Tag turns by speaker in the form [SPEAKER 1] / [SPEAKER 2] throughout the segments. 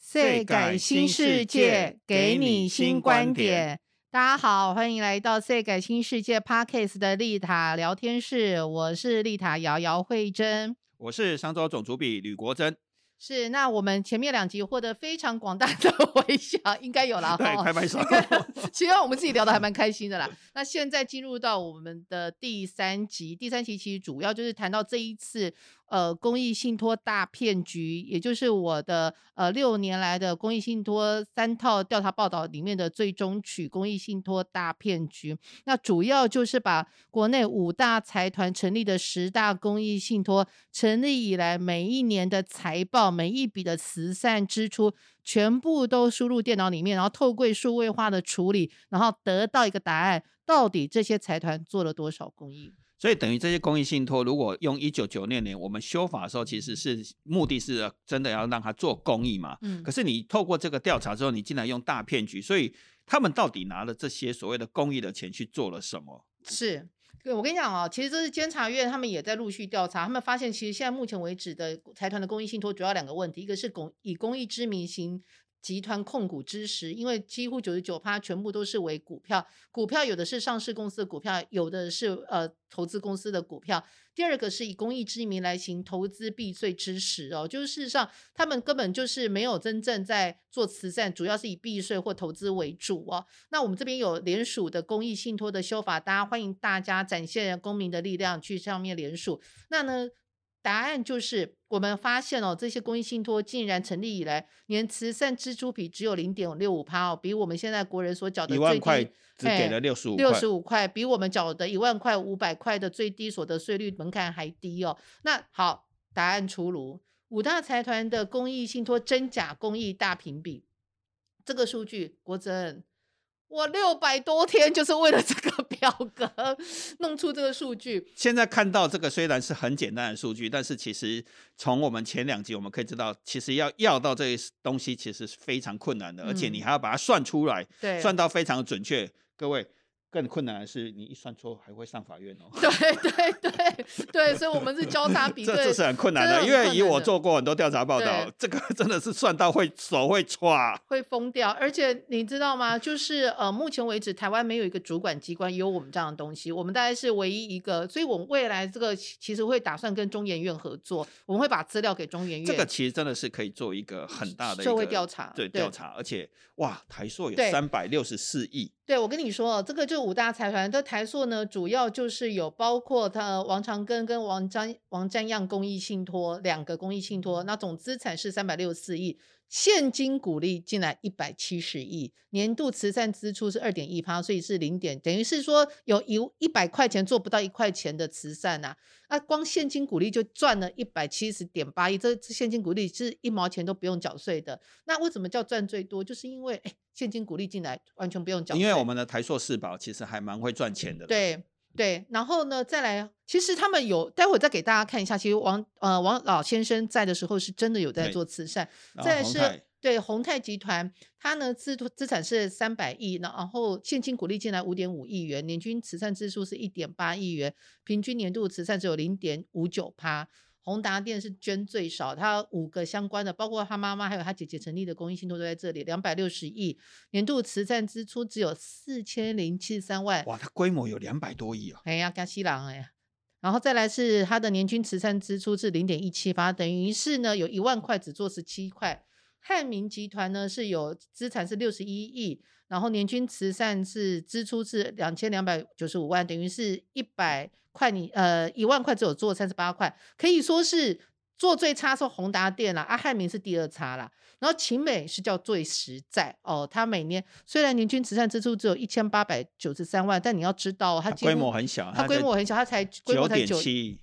[SPEAKER 1] 岁改新世界，给你新观点。大家好，欢迎来到岁改新世界 Parkes 的丽塔聊天室，我是丽塔瑶瑶慧珍，
[SPEAKER 2] 我是商周总主笔吕国珍。
[SPEAKER 1] 是，那我们前面两集获得非常广大的回响，应该有了
[SPEAKER 2] 对，开拍手。
[SPEAKER 1] 其实我们自己聊的还蛮开心的啦。那现在进入到我们的第三集，第三集其实主要就是谈到这一次。呃，公益信托大骗局，也就是我的呃六年来的公益信托三套调查报道里面的最终曲——公益信托大骗局。那主要就是把国内五大财团成立的十大公益信托成立以来每一年的财报、每一笔的慈善支出，全部都输入电脑里面，然后透过数位化的处理，然后得到一个答案：到底这些财团做了多少公益？
[SPEAKER 2] 所以等于这些公益信托，如果用一九九六年我们修法的时候，其实是目的是真的要让他做公益嘛。嗯。可是你透过这个调查之后，你竟然用大骗局，所以他们到底拿了这些所谓的公益的钱去做了什么？
[SPEAKER 1] 是，对我跟你讲哦，其实这是监察院他们也在陆续调查，他们发现其实现在目前为止的财团的公益信托主要两个问题，一个是公以公益之名行。集团控股之时，因为几乎九十九趴全部都是为股票，股票有的是上市公司的股票，有的是呃投资公司的股票。第二个是以公益之名来行投资避税之实哦，就是事实上他们根本就是没有真正在做慈善，主要是以避税或投资为主哦。那我们这边有联署的公益信托的修法，大家欢迎大家展现公民的力量去上面联署。那呢？答案就是，我们发现哦，这些公益信托竟然成立以来，年慈善支出比只有零点六五趴哦，比我们现在国人所缴的
[SPEAKER 2] 一万块只给了六十五
[SPEAKER 1] 六十五块，比我们缴的一万块五百块的最低所得税率门槛还低哦。那好，答案出炉，五大财团的公益信托真假公益大评比，这个数据，国珍。我六百多天就是为了这个表格弄出这个数据。
[SPEAKER 2] 现在看到这个虽然是很简单的数据，但是其实从我们前两集我们可以知道，其实要要到这些东西其实是非常困难的，而且你还要把它算出来，算到非常准确。各位。更困难的是，你一算错还会上法院哦。
[SPEAKER 1] 对对对对，所以我们是交叉比对，
[SPEAKER 2] 这这是很困难的。因为以我做过很多调查报道，这个 真的是算到会手会歘，
[SPEAKER 1] 会疯掉。而且你知道吗？就是呃，目前为止台湾没有一个主管机关有我们这样的东西，我们大概是唯一一个。所以我们未来这个其实会打算跟中研院合作，我们会把资料给中研院。
[SPEAKER 2] 这个其实真的是可以做一个很大的
[SPEAKER 1] 社会调查，
[SPEAKER 2] 对调查。而且哇，台硕有三百六十四亿。
[SPEAKER 1] 对，我跟你说，这个就五大财团的台塑呢，主要就是有包括他王长庚跟王张王占样公益信托两个公益信托，那总资产是三百六十四亿。现金股利进来一百七十亿，年度慈善支出是二点一趴，所以是零点，等于是说有一一百块钱做不到一块钱的慈善呐，那光现金股利就赚了一百七十点八亿，这这现金股利是一毛钱都不用缴税的。那为什么叫赚最多？就是因为哎，现金股利进来完全不用缴。
[SPEAKER 2] 因为我们的台硕四宝其实还蛮会赚钱的。
[SPEAKER 1] 对。对，然后呢，再来，其实他们有，待会再给大家看一下。其实王呃王老先生在的时候，是真的有在做慈善。再是，对宏泰集团，它呢资资产是三百亿，然后现金股利进来五点五亿元，年均慈善支出是一点八亿元，平均年度慈善只有零点五九趴。宏达店是捐最少，他五个相关的，包括他妈妈还有他姐姐成立的公益信托都在这里，两百六十亿年度慈善支出只有四千零七十三万，
[SPEAKER 2] 哇，它规模有两百多亿哦。
[SPEAKER 1] 哎呀，加西郎哎，然后再来是它的年均慈善支出是零点一七八，等于是呢有一万块只做十七块。汉民集团呢是有资产是六十一亿，然后年均慈善是支出是两千两百九十五万，等于是一百块，你呃一万块只有做三十八块，可以说是做最差是宏达电啦，啊汉民是第二差啦，然后秦美是叫最实在哦，它每年虽然年均慈善支出只有一千八百九十三万，但你要知道它
[SPEAKER 2] 规模很小，
[SPEAKER 1] 它规模很小，它才
[SPEAKER 2] 九点七。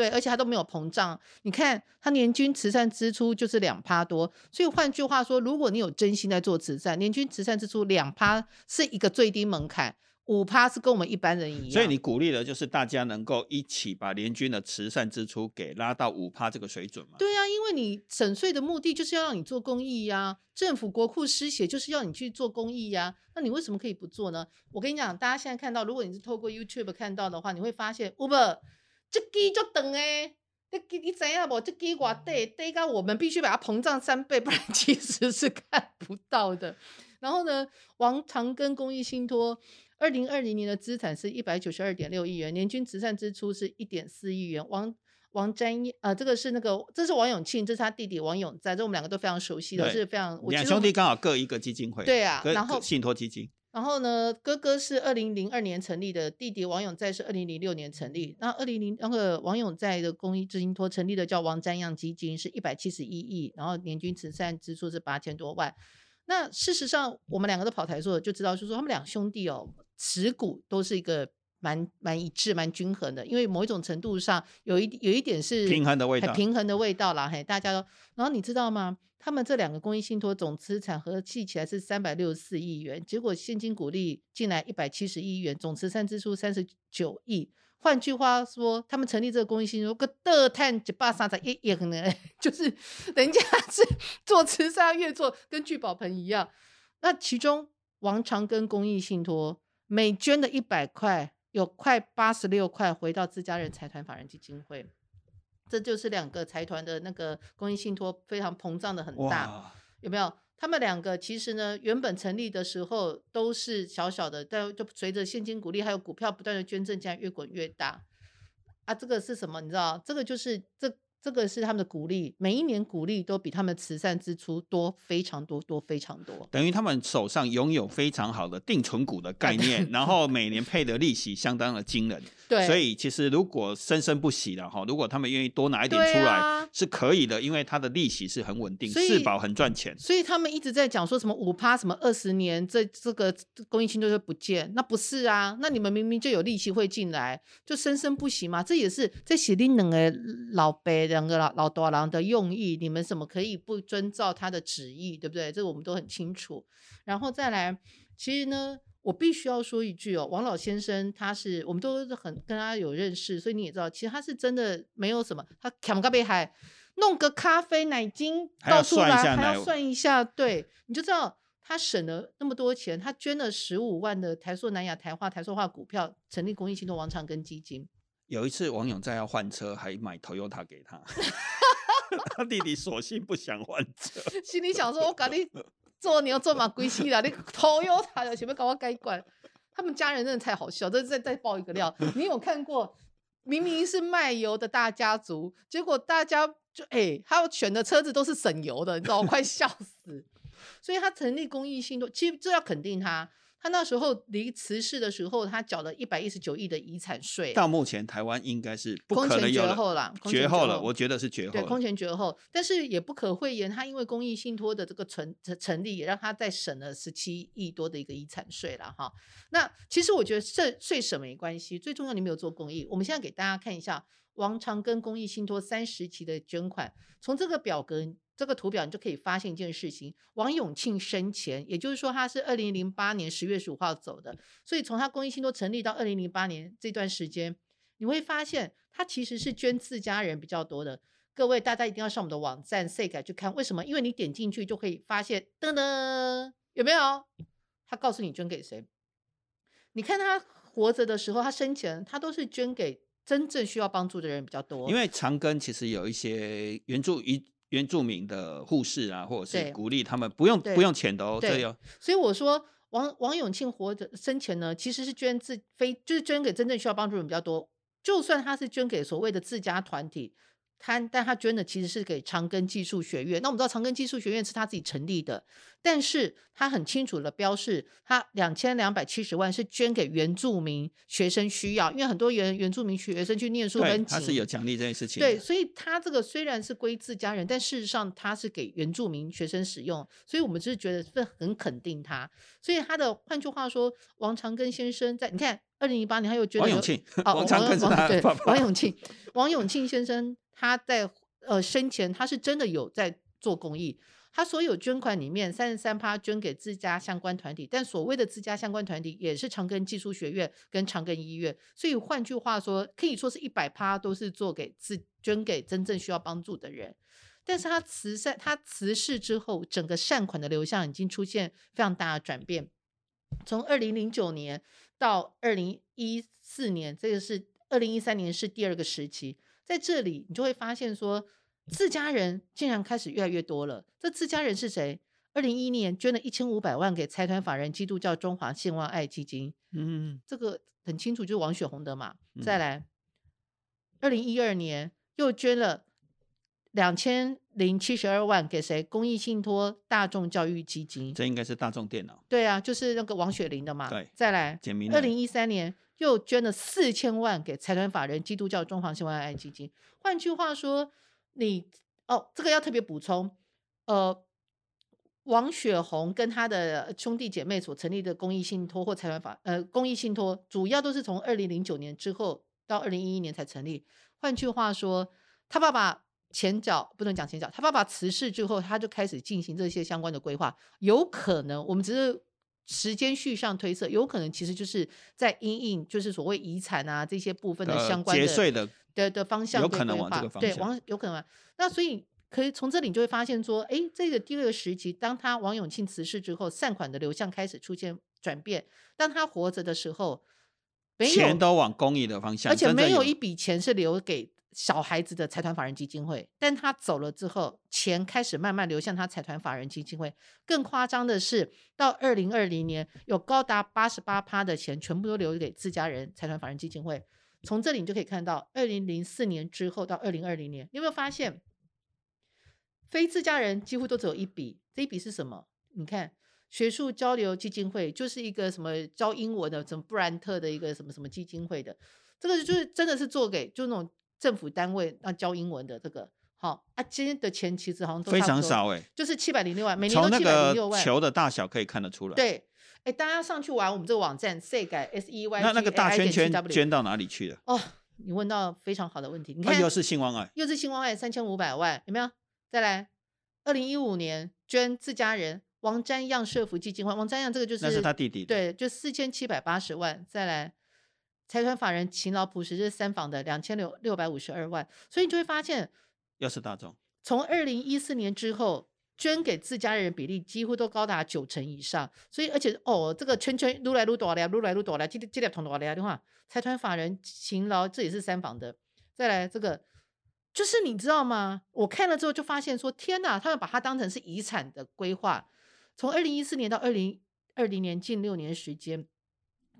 [SPEAKER 1] 对，而且它都没有膨胀。你看，它年均慈善支出就是两趴多，所以换句话说，如果你有真心在做慈善，年均慈善支出两趴是一个最低门槛，五趴是跟我们一般人一样。
[SPEAKER 2] 所以你鼓励的就是大家能够一起把年均的慈善支出给拉到五趴这个水准嘛？
[SPEAKER 1] 对啊，因为你省税的目的就是要让你做公益呀，政府国库失血就是要你去做公益呀，那你为什么可以不做呢？我跟你讲，大家现在看到，如果你是透过 YouTube 看到的话，你会发现 Uber。这机就等诶，你你怎样不？这给我对对个，我们必须把它膨胀三倍，不然 其实是看不到的。然后呢，王长庚公益信托二零二零年的资产是一百九十二点六亿元，年均慈善支出是一点四亿元。王王占呃，这个是那个，这是王永庆，这是他弟弟王永在，这我们两个都非常熟悉的，是非常
[SPEAKER 2] 两兄弟刚好各一个基金会，
[SPEAKER 1] 对啊，然后
[SPEAKER 2] 信托基金。
[SPEAKER 1] 然后呢，哥哥是二零零二年成立的，弟弟王永在是二零零六年成立。那二零零那个王永在的公益基金托成立的叫王占样基金，是一百七十一亿，然后年均慈善支出是八千多万。那事实上，我们两个都跑台做，就知道，就是说他们两兄弟哦，持股都是一个蛮蛮一致、蛮均衡的。因为某一种程度上，有一有一点是
[SPEAKER 2] 平衡的味道，
[SPEAKER 1] 平衡的味道啦。嘿，大家都。然后你知道吗？他们这两个公益信托总资产合计起来是三百六十四亿元，结果现金股利进来一百七十亿元，总慈善支出三十九亿。换句话说，他们成立这个公益信托，个得碳一百三十一亿呢，就是人家是做慈善越做跟聚宝盆一样。那其中王长庚公益信托每捐的一百块，有快八十六块回到自家人财团法人基金会。这就是两个财团的那个公益信托非常膨胀的很大，有没有？他们两个其实呢，原本成立的时候都是小小的，但就随着现金鼓励还有股票不断的捐赠，竟然越滚越大。啊，这个是什么？你知道？这个就是这。这个是他们的鼓励，每一年鼓励都比他们慈善支出多非常多多非常多，
[SPEAKER 2] 等于他们手上拥有非常好的定存股的概 念，然后每年配的利息相当的惊人。
[SPEAKER 1] 对，
[SPEAKER 2] 所以其实如果生生不息的哈，如果他们愿意多拿一点出来是可以的，因为它的利息是很稳定，四保很赚钱。
[SPEAKER 1] 所以他们一直在讲说什么五趴什么二十年这这个公益金都会不见，那不是啊？那你们明明就有利息会进来，就生生不息嘛？这也是在写令两个老辈。两个老老多郎的用意，你们怎么可以不遵照他的旨意，对不对？这个我们都很清楚。然后再来，其实呢，我必须要说一句哦，王老先生他是我们都很跟他有认识，所以你也知道，其实他是真的没有什么，他扛个杯还弄个咖啡奶精倒出来，还要算一下，对，你就知道他省了那么多钱，他捐了十五万的台塑南亚台化台塑化股票，成立公益信托王长庚基金。
[SPEAKER 2] 有一次，王永在要换车，还买 Toyota 给他。他弟弟索性不想换车，
[SPEAKER 1] 心里想说：“我赶紧做牛做马归西了，你 Toyota 有前面搞我改管。”他们家人真的太好笑，这再再爆一个料。你有看过？明明是卖油的大家族，结果大家就哎，他选的车子都是省油的，你知道，我快笑死。所以他成立公益信托，其实这要肯定他。他那时候离辞世的时候，他缴了一百一十九亿的遗产税。
[SPEAKER 2] 到目前，台湾应该是
[SPEAKER 1] 空前绝后
[SPEAKER 2] 了，绝后了。我觉得是绝后。
[SPEAKER 1] 对，空前绝后。但是也不可讳言，他因为公益信托的这个成成立，也让他再省了十七亿多的一个遗产税了哈。那其实我觉得这税省没关系，最重要你没有做公益。我们现在给大家看一下王长庚公益信托三十期的捐款，从这个表格。这个图表你就可以发现一件事情：王永庆生前，也就是说他是二零零八年十月十五号走的，所以从他公益信托成立到二零零八年这段时间，你会发现他其实是捐自家人比较多的。各位大家一定要上我们的网站 say 改去看，为什么？因为你点进去就可以发现，噔噔，有没有？他告诉你捐给谁？你看他活着的时候，他生前他都是捐给真正需要帮助的人比较多。
[SPEAKER 2] 因为长庚其实有一些援助。原住民的护士啊，或者是鼓励他们不用不用钱的哦，这样。
[SPEAKER 1] 所以我说王王永庆活着生前呢，其实是捐自非就是捐给真正需要帮助人比较多，就算他是捐给所谓的自家团体。他，但他捐的其实是给长庚技术学院。那我们知道长庚技术学院是他自己成立的，但是他很清楚的标示，他两千两百七十万是捐给原住民学生需要，因为很多原原住民学生去念书很紧，
[SPEAKER 2] 他是有奖励这件事情。
[SPEAKER 1] 对，所以他这个虽然是归自家人，但事实上他是给原住民学生使用，所以我们就是觉得是很肯定他。所以他的换句话说，王长庚先生在你看二零一八年他又捐
[SPEAKER 2] 王永庆，
[SPEAKER 1] 王长庚是他对王永庆，王永庆先生。他在呃生前，他是真的有在做公益。他所有捐款里面，三十三趴捐给自家相关团体，但所谓的自家相关团体也是长庚技术学院跟长庚医院。所以换句话说，可以说是一百趴都是做给自捐给真正需要帮助的人。但是他慈善，他辞世之后，整个善款的流向已经出现非常大的转变。从二零零九年到二零一四年，这个是二零一三年是第二个时期。在这里你就会发现说，自家人竟然开始越来越多了。这自家人是谁？二零一一年捐了一千五百万给财团法人基督教中华兴旺爱基金，嗯，这个很清楚，就是王雪红的嘛。再来，二零一二年又捐了两千零七十二万给谁？公益信托大众教育基金，
[SPEAKER 2] 这应该是大众电脑。
[SPEAKER 1] 对啊，就是那个王雪玲的嘛。
[SPEAKER 2] 对，
[SPEAKER 1] 再来，二零一三年又捐了四千万给财团法人基督教中华兴旺爱基金。换句话说，你哦，这个要特别补充，呃。王雪红跟他的兄弟姐妹所成立的公益信托或财团法，呃，公益信托主要都是从二零零九年之后到二零一一年才成立。换句话说，他爸爸前脚不能讲前脚，他爸爸辞世之后，他就开始进行这些相关的规划。有可能，我们只是时间序上推测，有可能其实就是在因应就是所谓遗产啊这些部分的相关
[SPEAKER 2] 的
[SPEAKER 1] 的的方向，
[SPEAKER 2] 有可能往这个方
[SPEAKER 1] 向，对，往有可能。那所以。可以从这里你就会发现说，哎，这个第二个时期，当他王永庆辞世之后，善款的流向开始出现转变。当他活着的时候，没有
[SPEAKER 2] 钱都往公益的方向，
[SPEAKER 1] 而且没有一笔钱是留给小孩子的财团法人基金会。但他走了之后，钱开始慢慢流向他财团法人基金会。更夸张的是，到二零二零年，有高达八十八趴的钱全部都留给自家人财团法人基金会。从这里你就可以看到，二零零四年之后到二零二零年，你有没有发现？非自家人几乎都只有一笔，这一笔是什么？你看，学术交流基金会就是一个什么教英文的，什么布兰特的一个什么什么基金会的，这个就是真的是做给就那种政府单位那教英文的这个。好啊，今天的钱其实好像都
[SPEAKER 2] 非常少哎，
[SPEAKER 1] 就是七百零六万，每年都七百零六万。
[SPEAKER 2] 球的大小可以看得出来。
[SPEAKER 1] 对，哎，大家上去玩我们这个网站 s 改 S E Y，
[SPEAKER 2] 那那个大圈圈捐到哪里去了？
[SPEAKER 1] 哦，你问到非常好的问题。你看，
[SPEAKER 2] 又是兴旺爱，
[SPEAKER 1] 又是兴旺爱，三千五百万，有没有？再来，二零一五年捐自家人王瞻样社福基金会，王瞻样这个就是
[SPEAKER 2] 那是他弟弟，
[SPEAKER 1] 对，就四千七百八十万。再来，财团法人勤劳朴实是三房的两千六六百五十二万。所以你就会发现，
[SPEAKER 2] 又是大众。
[SPEAKER 1] 从二零一四年之后，捐给自家人比例几乎都高达九成以上。所以而且哦，这个圈圈撸来撸多了，撸来撸多了，这这条同多了的话，财团法人勤劳这也是三房的。再来这个。就是你知道吗？我看了之后就发现说，天哪！他们把它当成是遗产的规划。从二零一四年到二零二零年，近六年时间，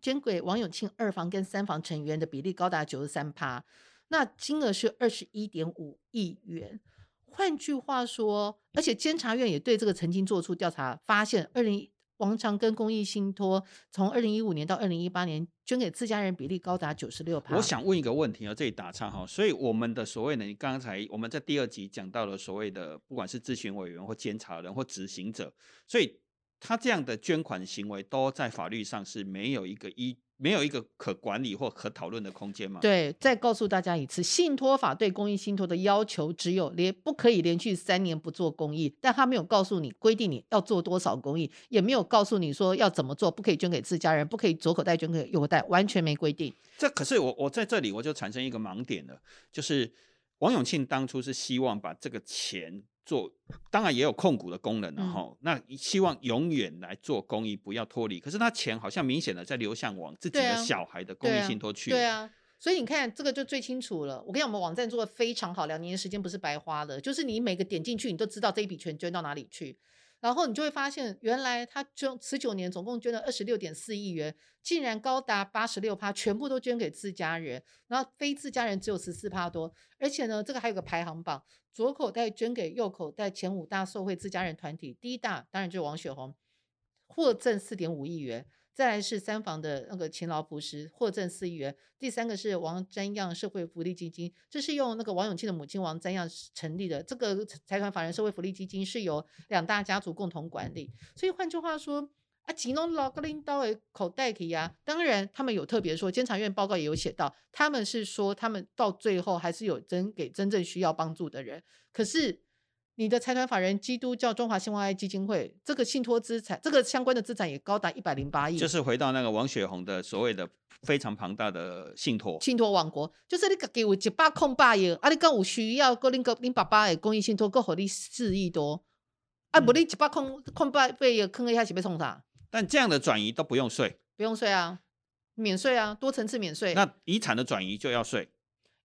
[SPEAKER 1] 捐给王永庆二房跟三房成员的比例高达九十三趴，那金额是二十一点五亿元。换句话说，而且监察院也对这个曾经做出调查，发现二零。王长庚公益信托从二零一五年到二零一八年捐给自家人比例高达九十六
[SPEAKER 2] 我想问一个问题啊，这里打岔哈，所以我们的所谓的，你刚才我们在第二集讲到了所谓的，不管是咨询委员或监察人或执行者，所以他这样的捐款行为都在法律上是没有一个依。没有一个可管理或可讨论的空间吗？
[SPEAKER 1] 对，再告诉大家一次，信托法对公益信托的要求只有连不可以连续三年不做公益，但他没有告诉你规定你要做多少公益，也没有告诉你说要怎么做，不可以捐给自家人，不可以左口袋捐给右口袋，完全没规定。
[SPEAKER 2] 这可是我我在这里我就产生一个盲点了，就是王永庆当初是希望把这个钱。做当然也有控股的功能了哈，那希望永远来做公益，不要脱离。可是他钱好像明显的在流向往自己的小孩的公益信托去。
[SPEAKER 1] 对啊，所以你看这个就最清楚了。我跟你讲，我们网站做的非常好，两年时间不是白花的，就是你每个点进去，你都知道这一笔钱捐到哪里去。然后你就会发现，原来他捐十九年总共捐了二十六点四亿元，竟然高达八十六趴，全部都捐给自家人，然后非自家人只有十四趴多。而且呢，这个还有个排行榜，左口袋捐给右口袋前五大受惠自家人团体，第一大当然就是王雪红，获赠四点五亿元。再来是三房的那个勤劳朴实获赠四亿元，第三个是王瞻样社会福利基金，这是用那个王永庆的母亲王瞻样成立的。这个财团法人社会福利基金是由两大家族共同管理。所以换句话说，啊，吉隆老格林刀的口袋里啊，当然他们有特别说，监察院报告也有写到，他们是说他们到最后还是有真给真正需要帮助的人，可是。你的财团法人基督教中华兴旺爱基金会，这个信托资产，这个相关的资产也高达一百零八亿。
[SPEAKER 2] 就是回到那个王雪红的所谓的非常庞大的信托。
[SPEAKER 1] 信托王国，就是你给我一百空八亿，啊，你讲有需要，个恁个恁爸爸的公益信托，够好你四亿多，啊，不，你一百空空八亿，坑一下是被冲啥？
[SPEAKER 2] 但这样的转移都不用税，
[SPEAKER 1] 不用税啊，免税啊，多层次免税。
[SPEAKER 2] 那遗产的转移就要税。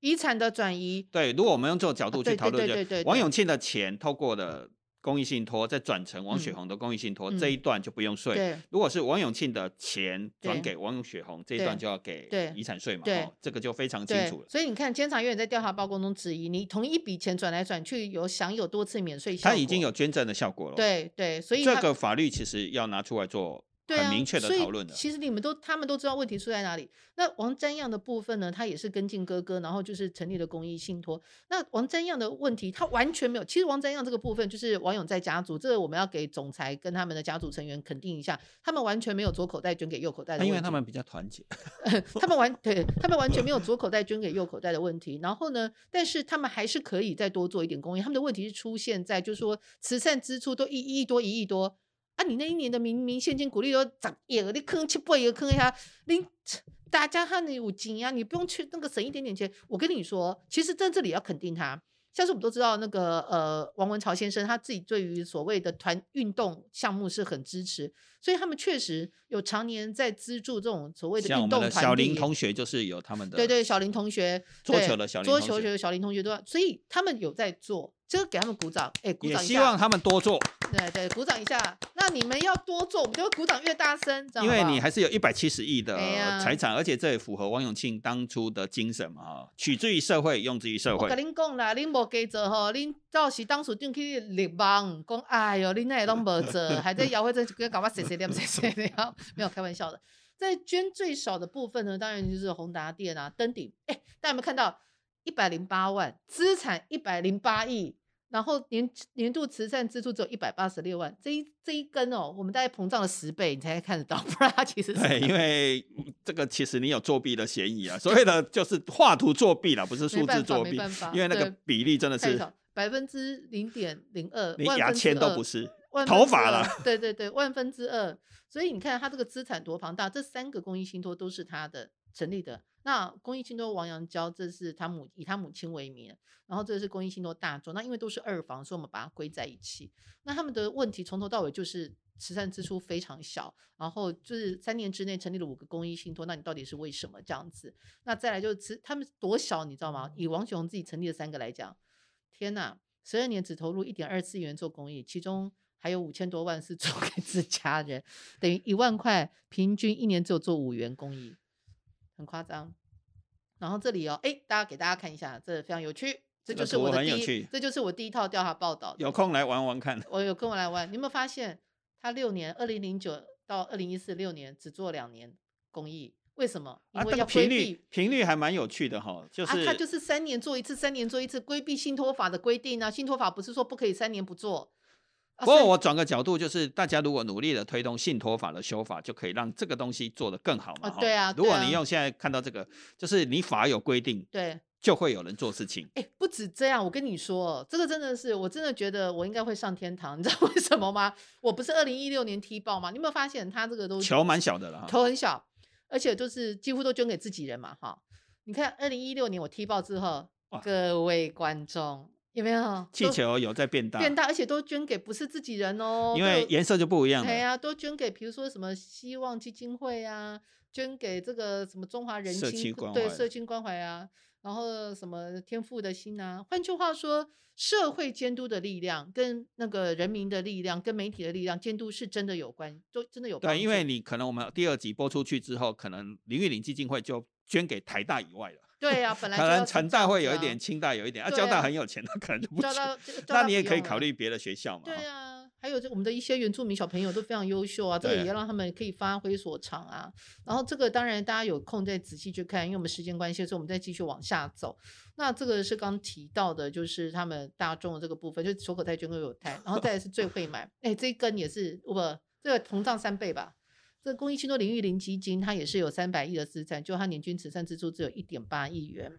[SPEAKER 1] 遗产的转移。
[SPEAKER 2] 对，如果我们用这种角度去讨论，就王永庆的钱透过了。公益信托再转成王雪红的公益信托这一段就不用税。如果是王永庆的钱转给王雪红这一段就要给遗产税嘛？对，这个就非常清楚了。
[SPEAKER 1] 所以你看，监察院在调查报告中质疑你同一笔钱转来转去有享有多次免税，
[SPEAKER 2] 它已经有捐赠的效果了。
[SPEAKER 1] 对对，所以
[SPEAKER 2] 这个法律其实要拿出来做。很明确的讨论的，
[SPEAKER 1] 其实你们都他们都知道问题出在哪里。那王瞻样的部分呢，他也是跟进哥哥，然后就是成立了公益信托。那王瞻样的问题，他完全没有。其实王瞻样这个部分，就是王永在家族，这个我们要给总裁跟他们的家族成员肯定一下，他们完全没有左口袋捐给右口袋的问题。
[SPEAKER 2] 因为他们比较团结，
[SPEAKER 1] 他们完对他们完全没有左口袋捐给右口袋的问题。然后呢，但是他们还是可以再多做一点公益。他们的问题是出现在，就是说慈善支出都一亿多一亿多。啊，你那一年的明明现金股利都十亿，你坑七八个坑一下，你大家看你有金啊，你不用去那个省一点点钱。我跟你说，其实在这里要肯定他。像是我们都知道，那个呃，王文朝先生他自己对于所谓的团运动项目是很支持，所以他们确实有常年在资助这种所谓的运动团
[SPEAKER 2] 小林同学就是有他们的，
[SPEAKER 1] 对对，小林同学
[SPEAKER 2] 桌球的小林
[SPEAKER 1] 桌球学小林同学都，所以他们有在做。这个给他们鼓掌，哎，鼓掌一下。
[SPEAKER 2] 希望他们多做。
[SPEAKER 1] 对对，鼓掌一下。那你们要多做，我们就鼓掌越大声，
[SPEAKER 2] 因为你还是有一百七十亿的财产，而且这也符合王永庆当初的精神嘛，哈，取之于社会，用之于社会。
[SPEAKER 1] 我跟您讲啦，您无给做吼，您到时当初进去立邦，讲哎呦，您那拢无做，还在摇会这跟搞嘛谁谁点谁谁的，没有开玩笑的。在捐最少的部分呢，当然就是宏达店啊，登顶。哎，大家有没有看到？一百零八万资产，一百零八亿，然后年年度慈善支出只有一百八十六万，这一这一根哦，我们大概膨胀了十倍，你才看得到，不然它其实
[SPEAKER 2] 对，因为这个其实你有作弊的嫌疑啊，所谓的就是画图作弊了，不是数字作弊，因为那个比例真的是
[SPEAKER 1] 百分之零点零二，
[SPEAKER 2] 连牙签都不是，头发了，
[SPEAKER 1] 对对对，万分之二，所以你看他这个资产多庞大，这三个公益信托都是他的成立的。那公益信托王阳娇，这是他母以他母亲为名，然后这是公益信托大众。那因为都是二房，所以我们把它归在一起。那他们的问题从头到尾就是慈善支出非常小，然后就是三年之内成立了五个公益信托。那你到底是为什么这样子？那再来就是他们多小，你知道吗？以王雄自己成立的三个来讲，天呐，十二年只投入一点二次元做公益，其中还有五千多万是做 给自家人，等于一万块，平均一年只有做五元公益。很夸张，然后这里哦，哎，大家给大家看一下，这非常有趣，这就是我的第一，这就是我第一套调查报道。
[SPEAKER 2] 有空来玩玩看。
[SPEAKER 1] 我有空来玩，你有没有发现他六年，二零零九到二零一四六年只做两年公益？为什么？因为要
[SPEAKER 2] 频率频率还蛮有趣的哈，就是
[SPEAKER 1] 他就是三年做一次，三年做一次，规避信托法的规定呢。信托法不是说不可以三年不做。
[SPEAKER 2] 不过我转个角度，就是大家如果努力的推动信托法的修法，就可以让这个东西做得更好嘛。
[SPEAKER 1] 对啊，
[SPEAKER 2] 如果你用现在看到这个，就是你法有规定，
[SPEAKER 1] 对，
[SPEAKER 2] 就会有人做事情。
[SPEAKER 1] 哎，不止这样，我跟你说，这个真的是，我真的觉得我应该会上天堂，你知道为什么吗？我不是二零一六年踢爆吗？你有没有发现他这个都
[SPEAKER 2] 球蛮小的了，
[SPEAKER 1] 头很小，而且就是几乎都捐给自己人嘛，哈。你看二零一六年我踢爆之后，各位观众。有没有
[SPEAKER 2] 气球有在变大？
[SPEAKER 1] 变大，而且都捐给不是自己人哦。
[SPEAKER 2] 因为颜色就不一样。
[SPEAKER 1] 对啊，都捐给，比如说什么希望基金会啊，捐给这个什么中华人心对社青关怀啊，然后什么天赋的心啊。换句话说，社会监督的力量跟那个人民的力量跟媒体的力量监督是真的有关，都真的有。
[SPEAKER 2] 对，因为你可能我们第二集播出去之后，可能林玉玲基金会就捐给台大以外了。
[SPEAKER 1] 对呀，本来
[SPEAKER 2] 可能成大会有一点，清大有一点，啊，交大很有钱，他可能就不去。那你也可以考虑别的学校嘛。
[SPEAKER 1] 对啊，还有这我们的一些原住民小朋友都非常优秀啊，这个也要让他们可以发挥所长啊。然后这个当然大家有空再仔细去看，因为我们时间关系，所以我们再继续往下走。那这个是刚提到的，就是他们大众的这个部分，就所口袋捐给有胎，然后再是最会买，哎，这一根也是不，这个膨胀三倍吧。这公益信托领域零基金，它也是有三百亿的资产，就它年均慈善支出只有一点八亿元。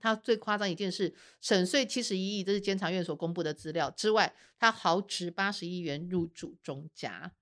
[SPEAKER 1] 它最夸张一件事，省税七十一亿，这是监察院所公布的资料之外，它豪值八十亿元入主中家。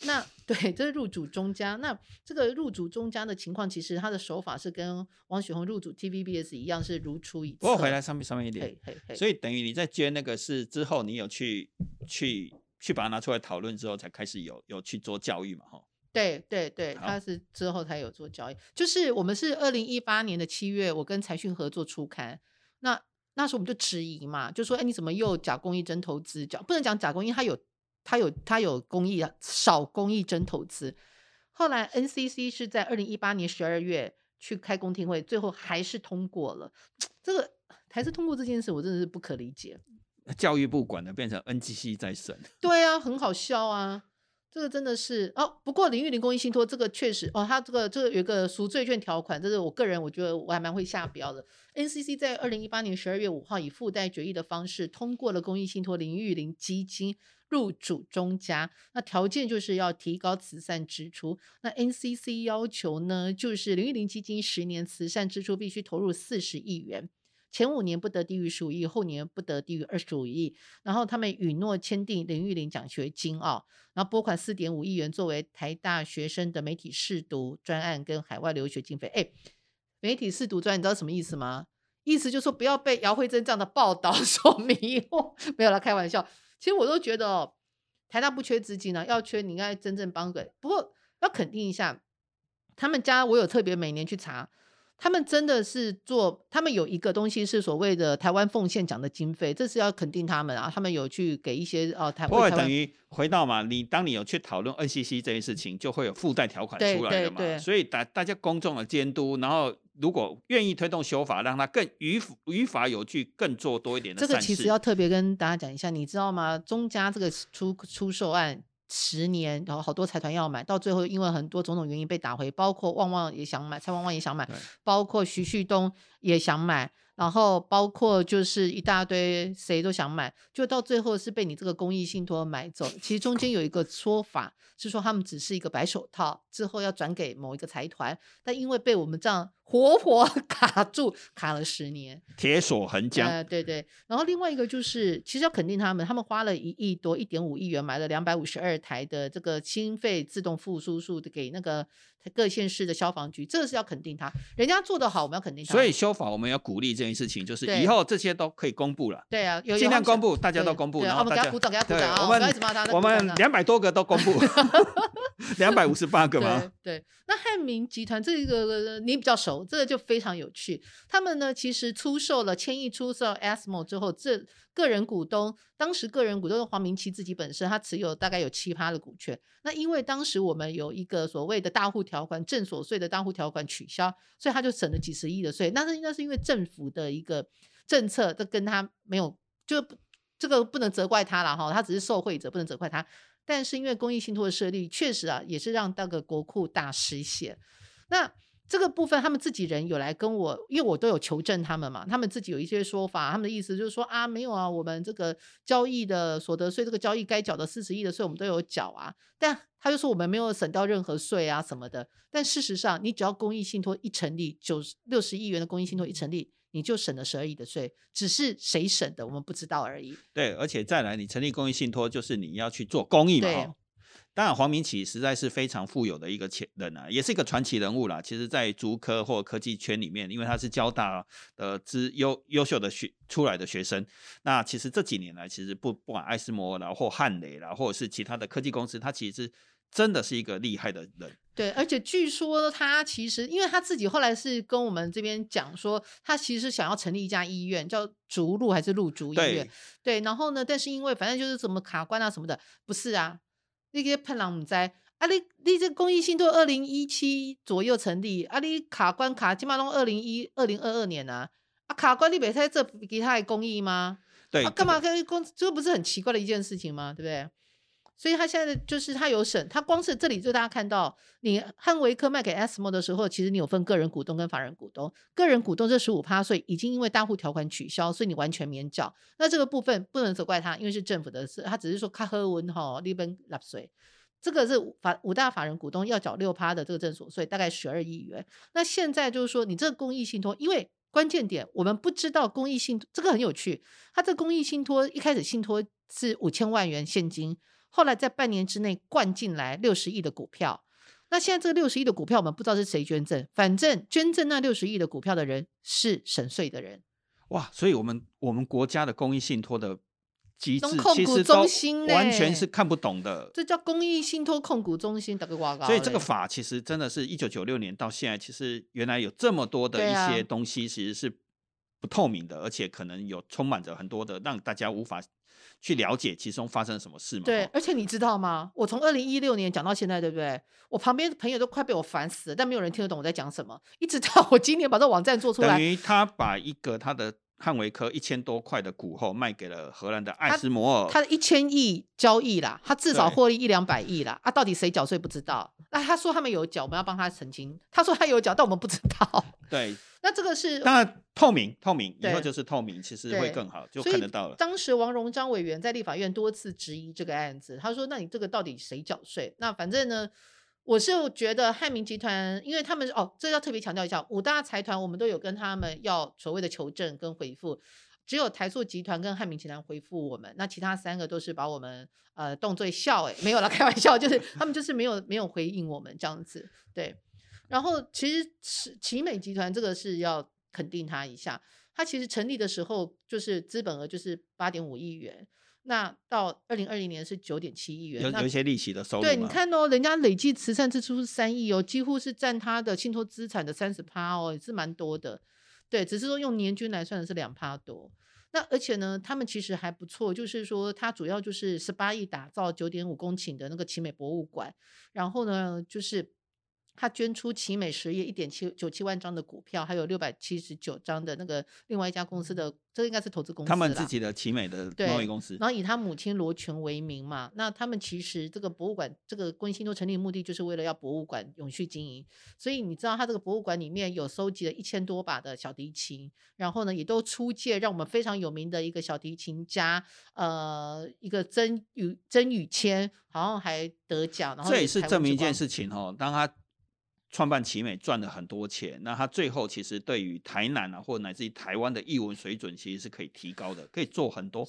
[SPEAKER 1] 那对，这是入主中家。那这个入主中家的情况，其实它的手法是跟王雪红入主 TVBS 一样，是如出一辙。
[SPEAKER 2] 不过回来上面上面一点，所以等于你在捐那个是之后，你有去去。去把它拿出来讨论之后，才开始有有去做教育嘛，哈。
[SPEAKER 1] 对对对，他是之后才有做交易。就是我们是二零一八年的七月，我跟财讯合作出刊，那那时候我们就质疑嘛，就说哎，你怎么又假公益真投资？讲不能讲假公益，他有他有他有公益啊，少公益真投资。后来 NCC 是在二零一八年十二月去开公听会，最后还是通过了。这个还是通过这件事，我真的是不可理解。
[SPEAKER 2] 教育部管的变成 NGC 在审，
[SPEAKER 1] 对啊，很好笑啊。这个真的是哦，不过林玉林公益信托这个确实哦，他这个这个有一个赎罪券条款，这是我个人我觉得我还蛮会下标的。NCC 在二零一八年十二月五号以附带决议的方式通过了公益信托林玉林基金入主中家，那条件就是要提高慈善支出。那 NCC 要求呢，就是林玉林基金十年慈善支出必须投入四十亿元。前五年不得低于十五亿，后年不得低于二十五亿。然后他们允诺签订林玉玲奖学金哦，然后拨款四点五亿元作为台大学生的媒体试读专案跟海外留学经费。哎，媒体试读专，你知道什么意思吗？意思就是说不要被姚慧珍这样的报道 所迷惑。没有啦，开玩笑。其实我都觉得哦，台大不缺资金啊，要缺你应该真正帮个。不过要肯定一下，他们家我有特别每年去查。他们真的是做，他们有一个东西是所谓的台湾奉献奖的经费，这是要肯定他们啊。他们有去给一些哦台。
[SPEAKER 2] 不会等于回到嘛？你当你有去讨论 NCC 这件事情，就会有附带条款出来的嘛。所以大大家公众的监督，然后如果愿意推动修法，让它更语语法有据，更做多一点的。
[SPEAKER 1] 这个其实要特别跟大家讲一下，你知道吗？中加这个出出售案。十年，然后好多财团要买，到最后因为很多种种原因被打回，包括旺旺也想买，蔡旺旺也想买，包括徐旭东也想买，然后包括就是一大堆谁都想买，就到最后是被你这个公益信托买走。其实中间有一个说法是说他们只是一个白手套，之后要转给某一个财团，但因为被我们这样。活活 卡住，卡了十年，
[SPEAKER 2] 铁锁横江。
[SPEAKER 1] 呃，对对。然后另外一个就是，其实要肯定他们，他们花了一亿多，一点五亿元买了两百五十二台的这个心肺自动复苏术，给那个各县市的消防局，这个是要肯定他，人家做得好，我们要肯定他。
[SPEAKER 2] 所以修法我们要鼓励这件事情，就是以后这些都可以公布了。
[SPEAKER 1] 对啊，
[SPEAKER 2] 尽量公布，大家都公布，然后大家
[SPEAKER 1] 鼓掌，给他鼓掌啊！我
[SPEAKER 2] 们我们两百多个都公布，两百五十八个吗？
[SPEAKER 1] 对。那汉民集团这个你比较熟，这个就非常有趣。他们呢，其实出售了千亿出售 ASMO 之后，这个人股东当时个人股东黄明奇自己本身，他持有大概有七趴的股权。那因为当时我们有一个所谓的大户条款，正所税的大户条款取消，所以他就省了几十亿的税。那是应该是因为政府的一个政策，这跟他没有，就这个不能责怪他了哈，他只是受贿者，不能责怪他。但是因为公益信托的设立，确实啊，也是让那个国库大失血。那这个部分，他们自己人有来跟我，因为我都有求证他们嘛，他们自己有一些说法，他们的意思就是说啊，没有啊，我们这个交易的所得税，这个交易该缴的四十亿的税，我们都有缴啊。但他就说我们没有省掉任何税啊什么的。但事实上，你只要公益信托一成立，九十六十亿元的公益信托一成立。你就省了十二亿的税，只是谁省的我们不知道而已。
[SPEAKER 2] 对，而且再来，你成立公益信托，就是你要去做公益嘛。当然，黄明启实在是非常富有的一个前人啊，也是一个传奇人物啦。其实，在竹科或科技圈里面，因为他是交大的之优优秀的学出来的学生，那其实这几年来，其实不不管艾斯摩啦或汉雷啦，或者是其他的科技公司，他其实真的是一个厉害的人。
[SPEAKER 1] 对，而且据说他其实，因为他自己后来是跟我们这边讲说，他其实想要成立一家医院，叫竹鹿还是鹿竹医院？对，然后呢，但是因为反正就是什么卡关啊什么的，不是啊，那个喷人毋知啊，你你这公益信托二零一七左右成立，啊，你卡关卡起码拢二零一二零二二年啊，啊卡关你袂使做其他公益吗？
[SPEAKER 2] 对，
[SPEAKER 1] 干嘛跟公这不是很奇怪的一件事情吗？对不对？所以他现在就是他有审，他光是这里就大家看到，你汉维科卖给 ASMO 的时候，其实你有分个人股东跟法人股东，个人股东这十五趴税已经因为大户条款取消，所以你完全免缴。那这个部分不能责怪他，因为是政府的事，他只是说卡赫文哈利本纳税，这个是法五大法人股东要缴六趴的这个正所税，大概十二亿元。那现在就是说，你这个公益信托，因为关键点我们不知道公益信托这个很有趣，他这公益信托一开始信托是五千万元现金。后来在半年之内灌进来六十亿的股票，那现在这个六十亿的股票，我们不知道是谁捐赠，反正捐赠那六十亿的股票的人是沈税的人。
[SPEAKER 2] 哇，所以我们我们国家的公益信托的机制，其实都完全是看不懂的。
[SPEAKER 1] 这叫公益信托控股中心，
[SPEAKER 2] 所以这个法其实真的是一九九六年到现在，其实原来有这么多的一些东西，其实是不透明的，而且可能有充满着很多的让大家无法。去了解其中发生了什么事吗？
[SPEAKER 1] 对，而且你知道吗？我从二零一六年讲到现在，对不对？我旁边的朋友都快被我烦死了，但没有人听得懂我在讲什么。一直到我今年把这网站做出来，
[SPEAKER 2] 等于他把一个他的汉维科一千多块的股后卖给了荷兰的艾斯摩尔，
[SPEAKER 1] 他的一千亿交易啦，他至少获利一两百亿啦。啊，到底谁缴税不知道？那他说他们有缴，我们要帮他澄清。他说他有缴，但我们不知道。
[SPEAKER 2] 对。
[SPEAKER 1] 那这个是
[SPEAKER 2] 当然透明，透明以后就是透明，其实会更好，就看得到了。
[SPEAKER 1] 当时王荣章委员在立法院多次质疑这个案子，他说：“那你这个到底谁缴税？”那反正呢，我是觉得汉民集团，因为他们哦，这要特别强调一下，五大财团我们都有跟他们要所谓的求证跟回复，只有台塑集团跟汉民集团回复我们，那其他三个都是把我们呃动作笑哎，没有了，开玩笑，就是他们就是没有没有回应我们这样子，对。然后其实奇奇美集团这个是要肯定他一下，他其实成立的时候就是资本额就是八点五亿元，那到二零二零年是九点七亿元，
[SPEAKER 2] 有有一些利息的收入。
[SPEAKER 1] 对，你看哦，人家累计慈善支出是三亿哦，几乎是占他的信托资产的三十趴哦，也是蛮多的。对，只是说用年均来算的是两趴多。那而且呢，他们其实还不错，就是说他主要就是十八亿打造九点五公顷的那个奇美博物馆，然后呢就是。他捐出奇美实业一点七九七万张的股票，还有六百七十九张的那个另外一家公司的，这应该是投资公司。
[SPEAKER 2] 他们自己的奇美的贸易公司。
[SPEAKER 1] 然后以他母亲罗权为名嘛，那他们其实这个博物馆，这个关心都成立的目的就是为了要博物馆永续经营。所以你知道，他这个博物馆里面有收集了一千多把的小提琴，然后呢，也都出借让我们非常有名的一个小提琴家，呃，一个曾宇曾宇谦，好像还得奖。然后
[SPEAKER 2] 这也是证明一件事情哦，当他。创办奇美赚了很多钱，那他最后其实对于台南啊，或者乃至于台湾的译文水准，其实是可以提高的，可以做很多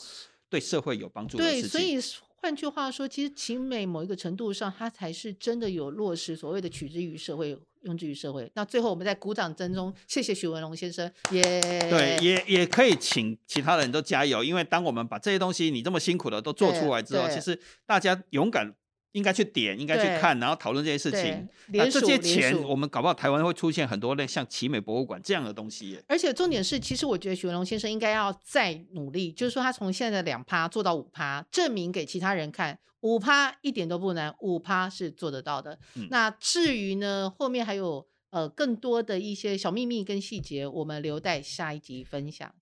[SPEAKER 2] 对社会有帮助的事情。
[SPEAKER 1] 对，所以换句话说，其实奇美某一个程度上，它才是真的有落实所谓的取之于社会，用之于社会。那最后我们在鼓掌声中，谢谢许文龙先生，耶！
[SPEAKER 2] 对，也也可以请其他人都加油，因为当我们把这些东西你这么辛苦的都做出来之后，其实大家勇敢。应该去点，应该去看，然后讨论这些事情。那这些钱，我们搞不好台湾会出现很多类像奇美博物馆这样的东西。
[SPEAKER 1] 而且重点是，其实我觉得许文龙先生应该要再努力，就是说他从现在的两趴做到五趴，证明给其他人看，五趴一点都不难，五趴是做得到的。那至于呢，后面还有呃更多的一些小秘密跟细节，我们留待下一集分享。